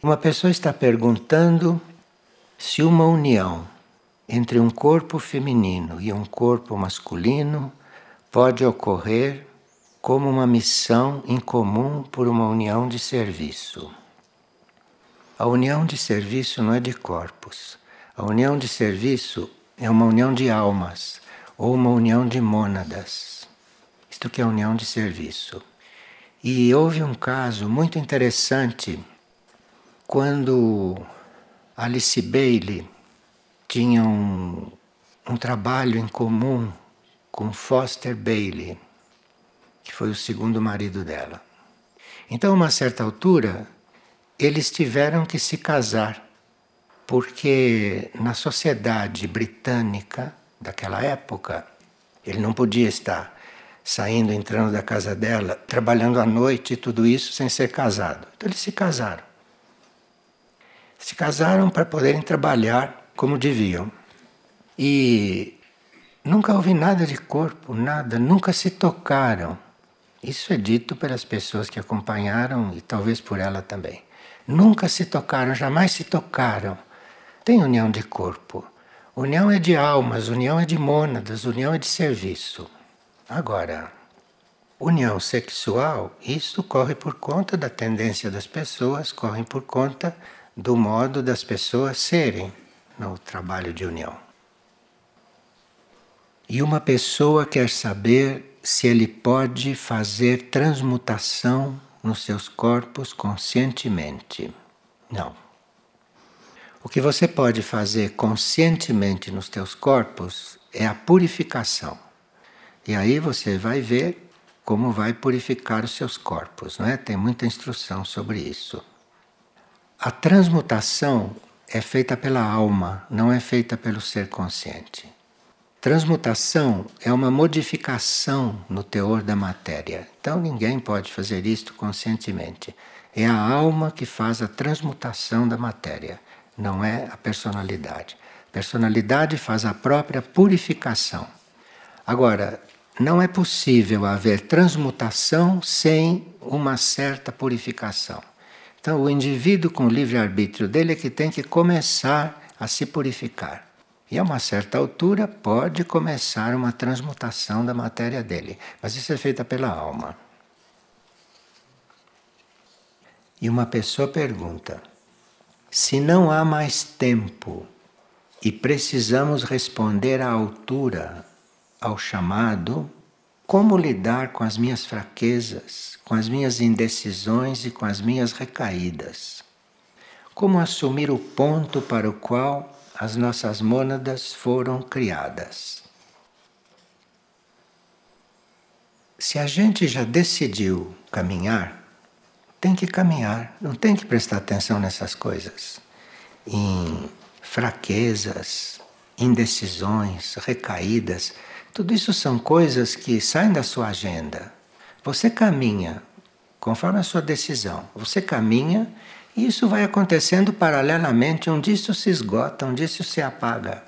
Uma pessoa está perguntando se uma união entre um corpo feminino e um corpo masculino pode ocorrer como uma missão em comum por uma união de serviço. A união de serviço não é de corpos. A união de serviço é uma união de almas ou uma união de mônadas. Isto que é a união de serviço. E houve um caso muito interessante quando Alice Bailey tinha um, um trabalho em comum com Foster Bailey, que foi o segundo marido dela. Então, a uma certa altura, eles tiveram que se casar, porque na sociedade britânica daquela época, ele não podia estar saindo, entrando da casa dela, trabalhando à noite e tudo isso sem ser casado. Então eles se casaram se casaram para poderem trabalhar como deviam. E nunca houve nada de corpo, nada, nunca se tocaram. Isso é dito pelas pessoas que acompanharam e talvez por ela também. Nunca se tocaram, jamais se tocaram. Tem união de corpo. União é de almas, união é de mônadas, união é de serviço. Agora, união sexual, isso corre por conta da tendência das pessoas, corre por conta do modo das pessoas serem no trabalho de união. E uma pessoa quer saber se ele pode fazer transmutação nos seus corpos conscientemente. Não. O que você pode fazer conscientemente nos teus corpos é a purificação. E aí você vai ver como vai purificar os seus corpos, não é? Tem muita instrução sobre isso. A transmutação é feita pela alma, não é feita pelo ser consciente. Transmutação é uma modificação no teor da matéria. Então ninguém pode fazer isto conscientemente. É a alma que faz a transmutação da matéria, não é a personalidade. A personalidade faz a própria purificação. Agora, não é possível haver transmutação sem uma certa purificação. Então, o indivíduo com o livre-arbítrio dele é que tem que começar a se purificar. E a uma certa altura pode começar uma transmutação da matéria dele, mas isso é feita pela alma. E uma pessoa pergunta: se não há mais tempo e precisamos responder à altura ao chamado, como lidar com as minhas fraquezas, com as minhas indecisões e com as minhas recaídas. Como assumir o ponto para o qual as nossas mônadas foram criadas. Se a gente já decidiu caminhar, tem que caminhar, não tem que prestar atenção nessas coisas. Em fraquezas, indecisões, recaídas, tudo isso são coisas que saem da sua agenda. Você caminha conforme a sua decisão. Você caminha e isso vai acontecendo paralelamente. Um isso se esgota, um isso se apaga.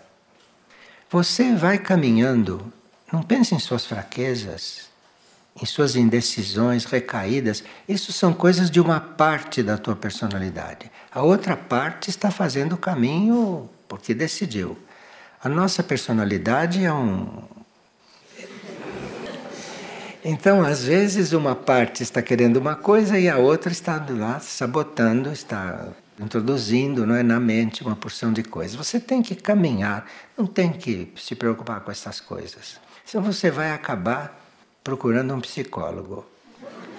Você vai caminhando. Não pense em suas fraquezas, em suas indecisões, recaídas. Isso são coisas de uma parte da tua personalidade. A outra parte está fazendo o caminho porque decidiu. A nossa personalidade é um, então, às vezes, uma parte está querendo uma coisa e a outra está lá sabotando, está introduzindo não é, na mente uma porção de coisas. Você tem que caminhar, não tem que se preocupar com essas coisas. Senão você vai acabar procurando um psicólogo.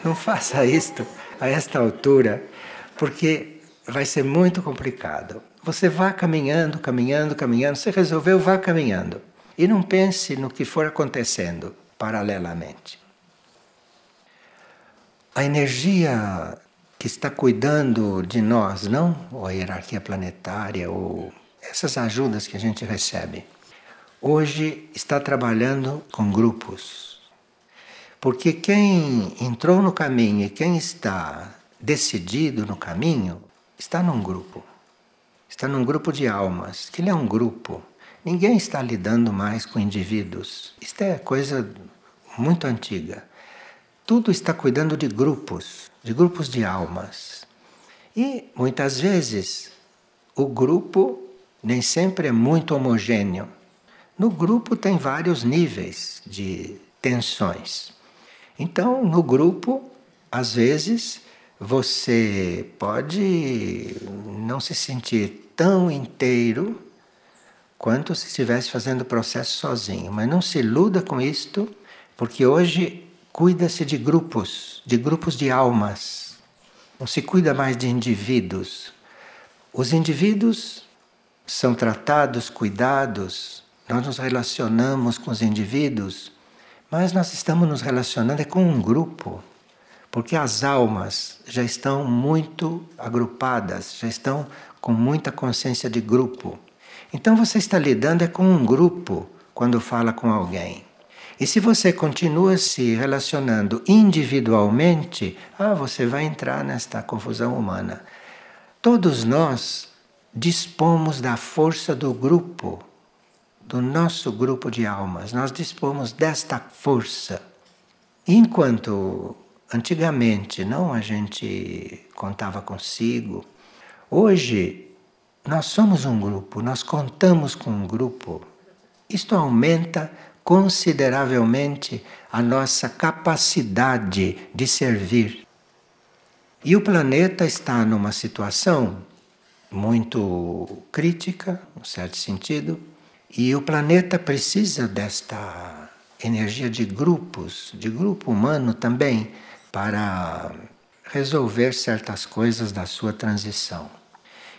Não faça isto a esta altura, porque vai ser muito complicado. Você vá caminhando, caminhando, caminhando. Você resolveu, vá caminhando. E não pense no que for acontecendo paralelamente. A energia que está cuidando de nós, não ou a hierarquia planetária ou essas ajudas que a gente recebe, hoje está trabalhando com grupos. Porque quem entrou no caminho e quem está decidido no caminho está num grupo. Está num grupo de almas, que ele é um grupo. Ninguém está lidando mais com indivíduos. Isto é coisa muito antiga tudo está cuidando de grupos, de grupos de almas. E muitas vezes o grupo nem sempre é muito homogêneo. No grupo tem vários níveis de tensões. Então, no grupo, às vezes, você pode não se sentir tão inteiro quanto se estivesse fazendo o processo sozinho, mas não se iluda com isto, porque hoje cuida-se de grupos, de grupos de almas. Não se cuida mais de indivíduos. Os indivíduos são tratados, cuidados, nós nos relacionamos com os indivíduos, mas nós estamos nos relacionando é com um grupo, porque as almas já estão muito agrupadas, já estão com muita consciência de grupo. Então você está lidando é com um grupo quando fala com alguém. E se você continua se relacionando individualmente, ah, você vai entrar nesta confusão humana. Todos nós dispomos da força do grupo, do nosso grupo de almas. Nós dispomos desta força. Enquanto antigamente não a gente contava consigo, hoje nós somos um grupo, nós contamos com um grupo. Isto aumenta consideravelmente a nossa capacidade de servir. E o planeta está numa situação muito crítica, em certo sentido, e o planeta precisa desta energia de grupos, de grupo humano também, para resolver certas coisas da sua transição.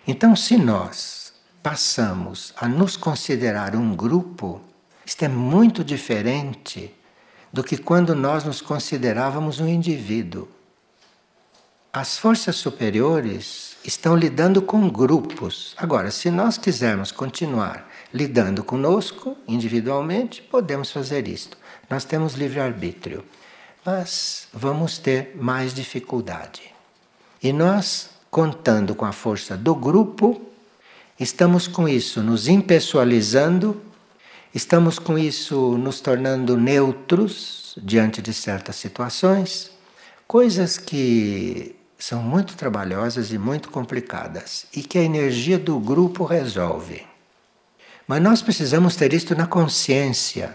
Então, se nós passamos a nos considerar um grupo, isto é muito diferente do que quando nós nos considerávamos um indivíduo. As forças superiores estão lidando com grupos. Agora, se nós quisermos continuar lidando conosco individualmente, podemos fazer isto. Nós temos livre-arbítrio, mas vamos ter mais dificuldade. E nós, contando com a força do grupo, estamos com isso nos impessoalizando Estamos com isso nos tornando neutros diante de certas situações, coisas que são muito trabalhosas e muito complicadas e que a energia do grupo resolve. Mas nós precisamos ter isto na consciência.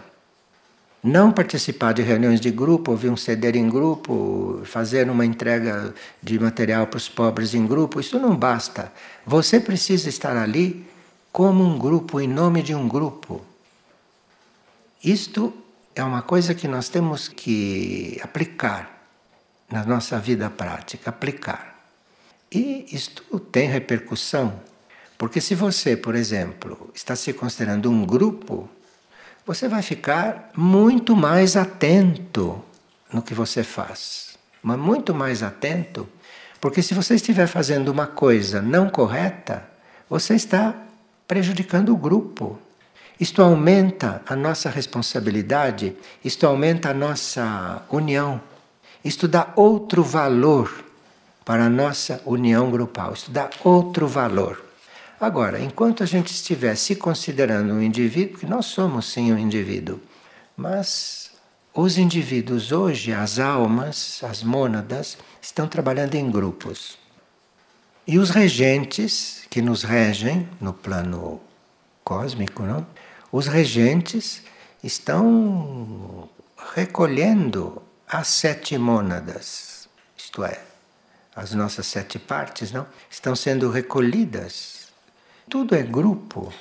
Não participar de reuniões de grupo, ouvir um CD em grupo, fazer uma entrega de material para os pobres em grupo, isso não basta. Você precisa estar ali como um grupo, em nome de um grupo. Isto é uma coisa que nós temos que aplicar na nossa vida prática, aplicar. E isto tem repercussão, porque se você, por exemplo, está se considerando um grupo, você vai ficar muito mais atento no que você faz. Mas muito mais atento, porque se você estiver fazendo uma coisa não correta, você está prejudicando o grupo. Isto aumenta a nossa responsabilidade, isto aumenta a nossa união, isto dá outro valor para a nossa união grupal, isto dá outro valor. Agora, enquanto a gente estiver se considerando um indivíduo, porque nós somos sim um indivíduo, mas os indivíduos hoje, as almas, as mônadas, estão trabalhando em grupos. E os regentes que nos regem no plano cósmico, não? os regentes estão recolhendo as sete mônadas, isto é, as nossas sete partes, não? Estão sendo recolhidas. Tudo é grupo,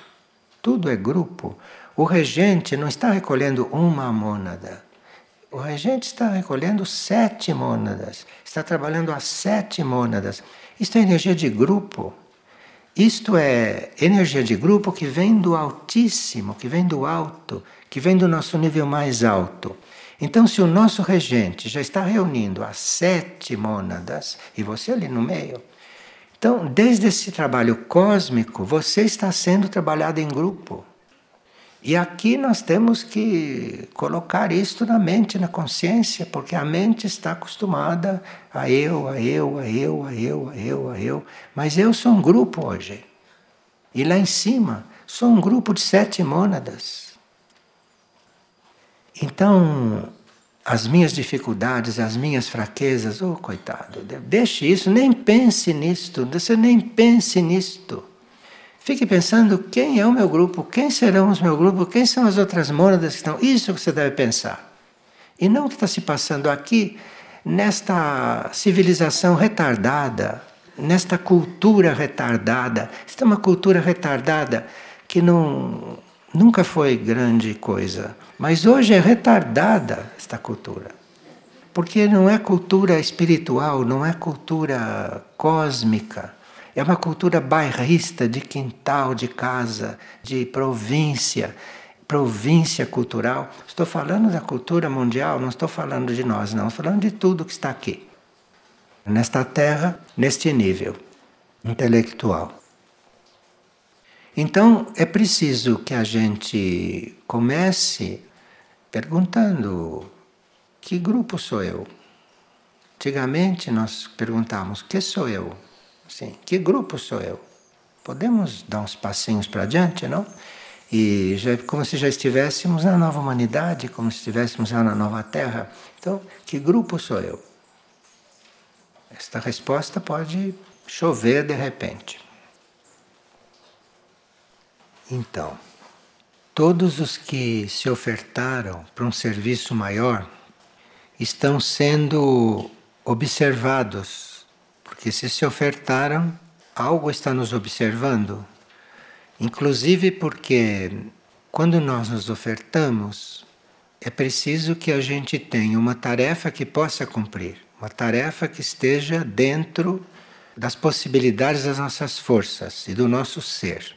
tudo é grupo. O regente não está recolhendo uma mônada. O regente está recolhendo sete mônadas, está trabalhando as sete mônadas. Isto é energia de grupo. Isto é energia de grupo que vem do altíssimo, que vem do alto, que vem do nosso nível mais alto. Então, se o nosso regente já está reunindo as sete mônadas e você ali no meio, então, desde esse trabalho cósmico, você está sendo trabalhado em grupo. E aqui nós temos que colocar isto na mente, na consciência, porque a mente está acostumada a eu, a eu, a eu, a eu, a eu, a eu. Mas eu sou um grupo hoje. E lá em cima, sou um grupo de sete mônadas. Então, as minhas dificuldades, as minhas fraquezas. Oh, coitado, deixe isso, nem pense nisto, você nem pense nisto. Fique pensando quem é o meu grupo, quem serão os meus grupos, quem são as outras mônadas que estão. Isso que você deve pensar. E não o que está se passando aqui nesta civilização retardada, nesta cultura retardada. Esta é uma cultura retardada que não, nunca foi grande coisa, mas hoje é retardada esta cultura. Porque não é cultura espiritual, não é cultura cósmica. É uma cultura bairrista, de quintal, de casa, de província, província cultural. Estou falando da cultura mundial, não estou falando de nós, não. Estou falando de tudo que está aqui nesta terra, neste nível intelectual. Então é preciso que a gente comece perguntando: que grupo sou eu? Antigamente nós perguntávamos: que sou eu? Sim, que grupo sou eu? Podemos dar uns passinhos para adiante, não? E já, como se já estivéssemos na nova humanidade, como se estivéssemos na nova terra. Então, que grupo sou eu? Esta resposta pode chover de repente. Então, todos os que se ofertaram para um serviço maior estão sendo observados, porque se se ofertaram, algo está nos observando. Inclusive porque quando nós nos ofertamos, é preciso que a gente tenha uma tarefa que possa cumprir. Uma tarefa que esteja dentro das possibilidades das nossas forças e do nosso ser.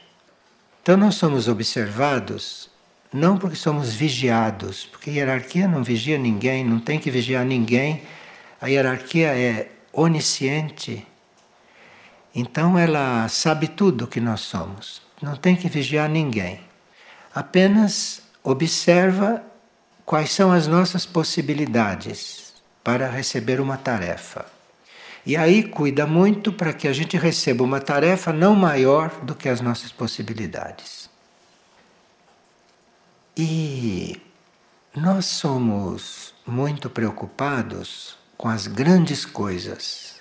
Então nós somos observados não porque somos vigiados, porque a hierarquia não vigia ninguém, não tem que vigiar ninguém. A hierarquia é onisciente. Então ela sabe tudo o que nós somos. Não tem que vigiar ninguém. Apenas observa quais são as nossas possibilidades para receber uma tarefa. E aí cuida muito para que a gente receba uma tarefa não maior do que as nossas possibilidades. E nós somos muito preocupados com as grandes coisas,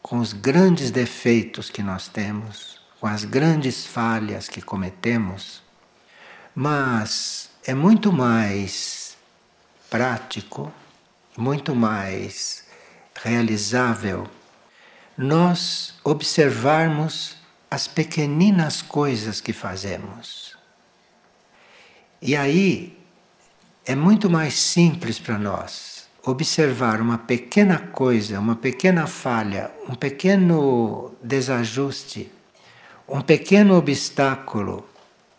com os grandes defeitos que nós temos, com as grandes falhas que cometemos, mas é muito mais prático muito mais realizável nós observarmos as pequeninas coisas que fazemos. E aí é muito mais simples para nós observar uma pequena coisa, uma pequena falha, um pequeno desajuste, um pequeno obstáculo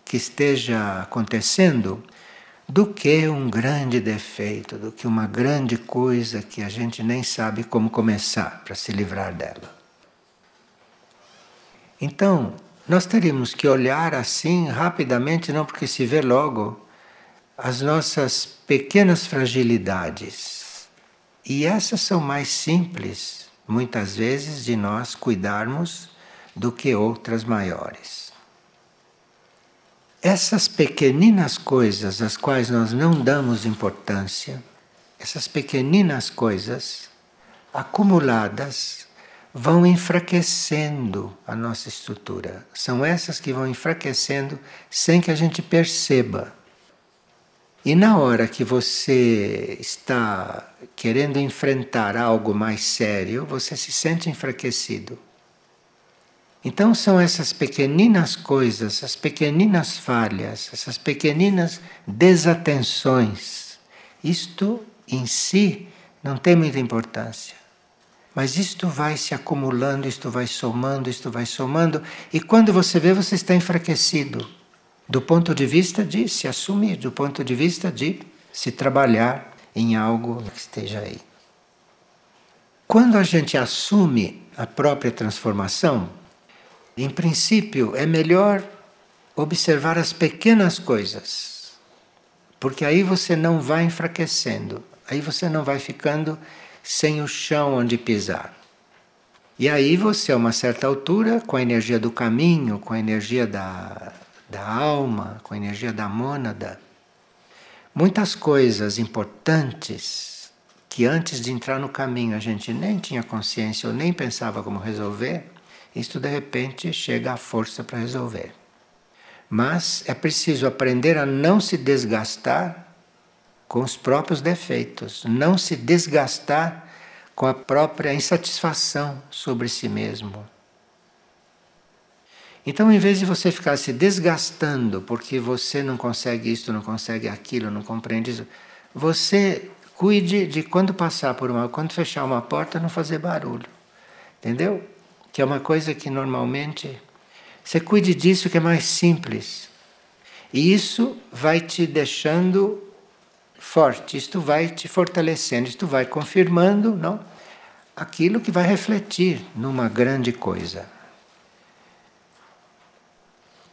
que esteja acontecendo do que um grande defeito, do que uma grande coisa que a gente nem sabe como começar para se livrar dela. Então, nós teríamos que olhar assim rapidamente, não porque se vê logo, as nossas pequenas fragilidades. E essas são mais simples, muitas vezes, de nós cuidarmos do que outras maiores. Essas pequeninas coisas às quais nós não damos importância, essas pequeninas coisas acumuladas vão enfraquecendo a nossa estrutura. São essas que vão enfraquecendo sem que a gente perceba. E na hora que você está querendo enfrentar algo mais sério, você se sente enfraquecido. Então são essas pequeninas coisas, essas pequeninas falhas, essas pequeninas desatenções. Isto em si não tem muita importância. Mas isto vai se acumulando, isto vai somando, isto vai somando, e quando você vê, você está enfraquecido. Do ponto de vista de se assumir, do ponto de vista de se trabalhar em algo que esteja aí. Quando a gente assume a própria transformação, em princípio, é melhor observar as pequenas coisas, porque aí você não vai enfraquecendo, aí você não vai ficando sem o chão onde pisar. E aí você, a uma certa altura, com a energia do caminho, com a energia da, da alma, com a energia da mônada, muitas coisas importantes que antes de entrar no caminho a gente nem tinha consciência ou nem pensava como resolver, isto de repente chega à força para resolver. Mas é preciso aprender a não se desgastar com os próprios defeitos, não se desgastar com a própria insatisfação sobre si mesmo. Então, em vez de você ficar se desgastando porque você não consegue isto, não consegue aquilo, não compreende isso, você cuide de quando passar por uma, quando fechar uma porta, não fazer barulho. Entendeu? Que é uma coisa que normalmente você cuide disso que é mais simples. E isso vai te deixando forte, isto vai te fortalecendo, isto vai confirmando, não? Aquilo que vai refletir numa grande coisa.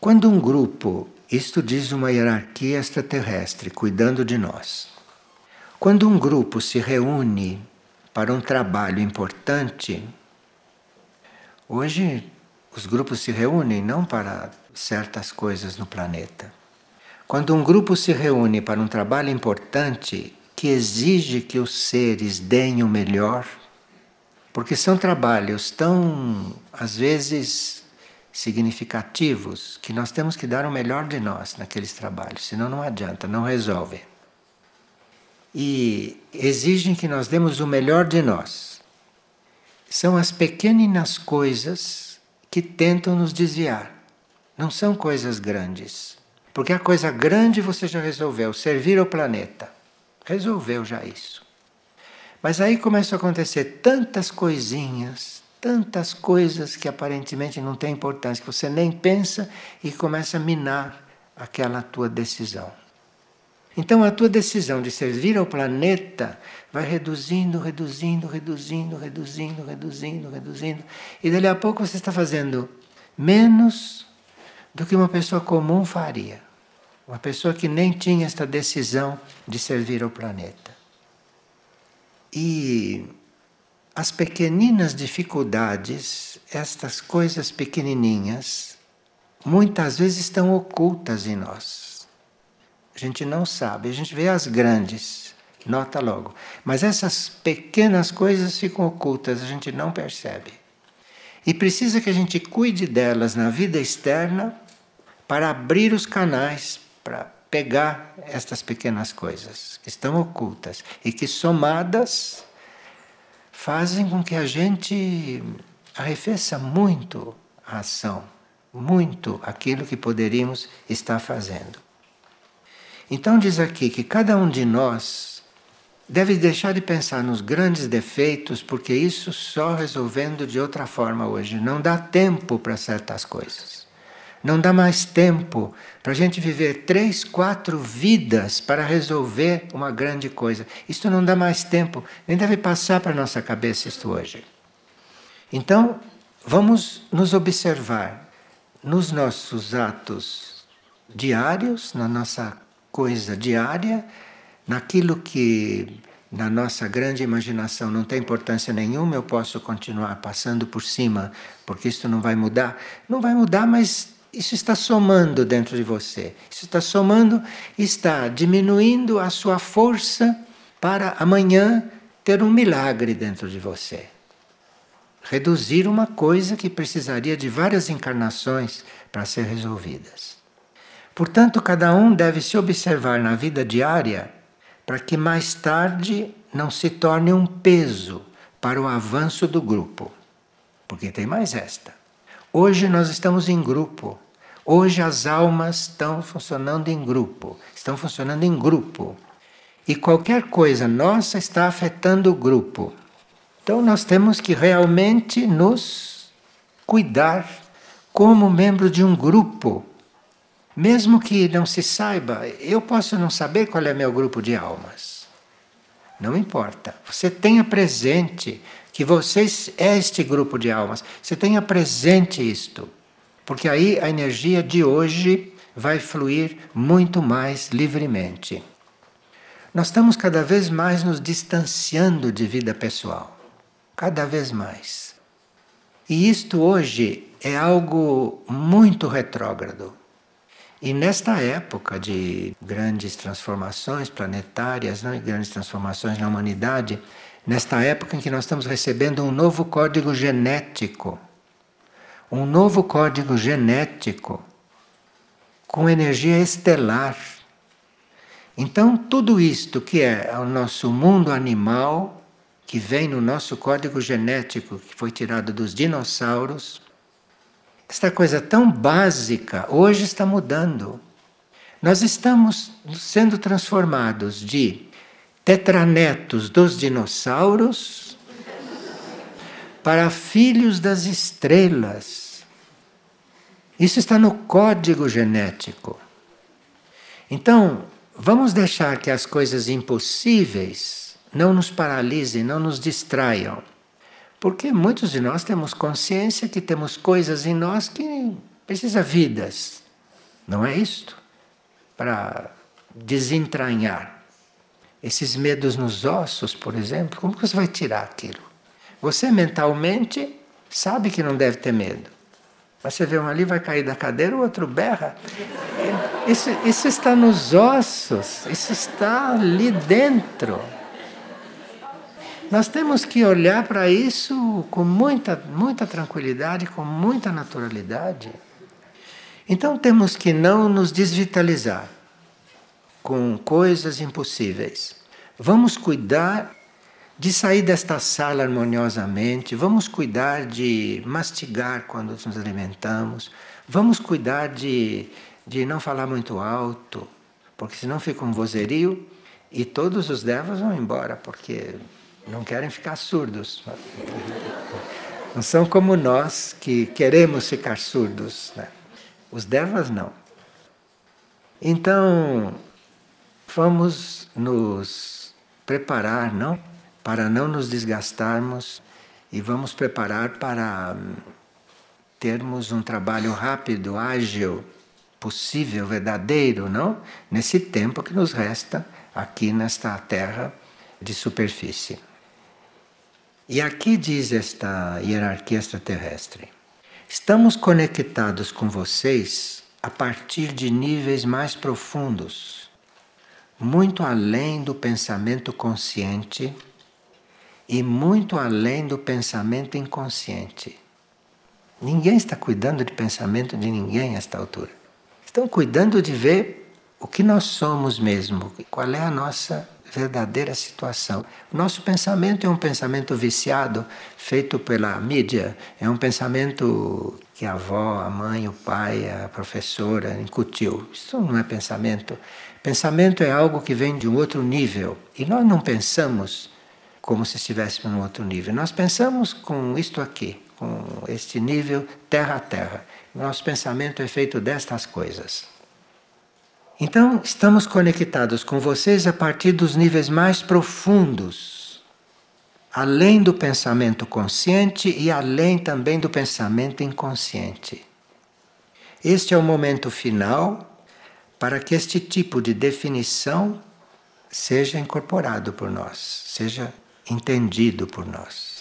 Quando um grupo, isto diz uma hierarquia extraterrestre cuidando de nós. Quando um grupo se reúne para um trabalho importante, hoje os grupos se reúnem não para certas coisas no planeta. Quando um grupo se reúne para um trabalho importante que exige que os seres deem o melhor, porque são trabalhos tão, às vezes, significativos que nós temos que dar o melhor de nós naqueles trabalhos, senão não adianta, não resolve. E exigem que nós demos o melhor de nós. São as pequeninas coisas que tentam nos desviar. Não são coisas grandes. Porque a coisa grande você já resolveu, servir ao planeta. Resolveu já isso. Mas aí começam a acontecer tantas coisinhas, tantas coisas que aparentemente não têm importância, que você nem pensa e começa a minar aquela tua decisão. Então a tua decisão de servir ao planeta vai reduzindo, reduzindo, reduzindo, reduzindo, reduzindo, reduzindo. E dali a pouco você está fazendo menos do que uma pessoa comum faria. Uma pessoa que nem tinha esta decisão de servir ao planeta. E as pequeninas dificuldades, estas coisas pequenininhas, muitas vezes estão ocultas em nós. A gente não sabe, a gente vê as grandes, nota logo. Mas essas pequenas coisas ficam ocultas, a gente não percebe. E precisa que a gente cuide delas na vida externa para abrir os canais para pegar estas pequenas coisas que estão ocultas e que somadas fazem com que a gente arrefeça muito a ação, muito aquilo que poderíamos estar fazendo. Então diz aqui que cada um de nós deve deixar de pensar nos grandes defeitos, porque isso só resolvendo de outra forma hoje. Não dá tempo para certas coisas. Não dá mais tempo para a gente viver três, quatro vidas para resolver uma grande coisa. Isto não dá mais tempo, nem deve passar para a nossa cabeça isto hoje. Então, vamos nos observar nos nossos atos diários, na nossa coisa diária, naquilo que na nossa grande imaginação não tem importância nenhuma, eu posso continuar passando por cima, porque isso não vai mudar. Não vai mudar, mas isso está somando dentro de você. Isso está somando, está diminuindo a sua força para amanhã ter um milagre dentro de você. Reduzir uma coisa que precisaria de várias encarnações para ser resolvidas. Portanto, cada um deve se observar na vida diária para que mais tarde não se torne um peso para o avanço do grupo. Porque tem mais esta. Hoje nós estamos em grupo. Hoje as almas estão funcionando em grupo, estão funcionando em grupo. E qualquer coisa nossa está afetando o grupo. Então nós temos que realmente nos cuidar como membro de um grupo mesmo que não se saiba, eu posso não saber qual é meu grupo de almas. Não importa. Você tenha presente que você é este grupo de almas. Você tenha presente isto. Porque aí a energia de hoje vai fluir muito mais livremente. Nós estamos cada vez mais nos distanciando de vida pessoal. Cada vez mais. E isto hoje é algo muito retrógrado. E nesta época de grandes transformações planetárias, né, grandes transformações na humanidade, nesta época em que nós estamos recebendo um novo código genético, um novo código genético com energia estelar. Então, tudo isto que é o nosso mundo animal, que vem no nosso código genético, que foi tirado dos dinossauros, esta coisa tão básica hoje está mudando. Nós estamos sendo transformados de tetranetos dos dinossauros para filhos das estrelas. Isso está no código genético. Então, vamos deixar que as coisas impossíveis não nos paralisem, não nos distraiam. Porque muitos de nós temos consciência que temos coisas em nós que precisa vidas. Não é isto? Para desentranhar. Esses medos nos ossos, por exemplo, como que você vai tirar aquilo? Você mentalmente sabe que não deve ter medo. Mas você vê um ali, vai cair da cadeira, o outro berra. Isso, isso está nos ossos, isso está ali dentro. Nós temos que olhar para isso com muita, muita tranquilidade, com muita naturalidade. Então temos que não nos desvitalizar com coisas impossíveis. Vamos cuidar de sair desta sala harmoniosamente, vamos cuidar de mastigar quando nos alimentamos, vamos cuidar de, de não falar muito alto, porque senão fica um vozerio e todos os devas vão embora, porque não querem ficar surdos. Não são como nós que queremos ficar surdos. Né? Os devas não. Então, vamos nos preparar, não? Para não nos desgastarmos e vamos preparar para hum, termos um trabalho rápido, ágil, possível, verdadeiro, não? Nesse tempo que nos resta aqui nesta terra de superfície. E aqui diz esta hierarquia extraterrestre: estamos conectados com vocês a partir de níveis mais profundos, muito além do pensamento consciente e muito além do pensamento inconsciente. Ninguém está cuidando de pensamento de ninguém a esta altura. Estão cuidando de ver o que nós somos mesmo, qual é a nossa verdadeira situação. Nosso pensamento é um pensamento viciado, feito pela mídia, é um pensamento que a avó, a mãe, o pai, a professora incutiu. Isso não é pensamento. Pensamento é algo que vem de um outro nível e nós não pensamos como se estivéssemos num outro nível. Nós pensamos com isto aqui, com este nível terra a terra. Nosso pensamento é feito destas coisas. Então, estamos conectados com vocês a partir dos níveis mais profundos, além do pensamento consciente e além também do pensamento inconsciente. Este é o momento final para que este tipo de definição seja incorporado por nós, seja entendido por nós.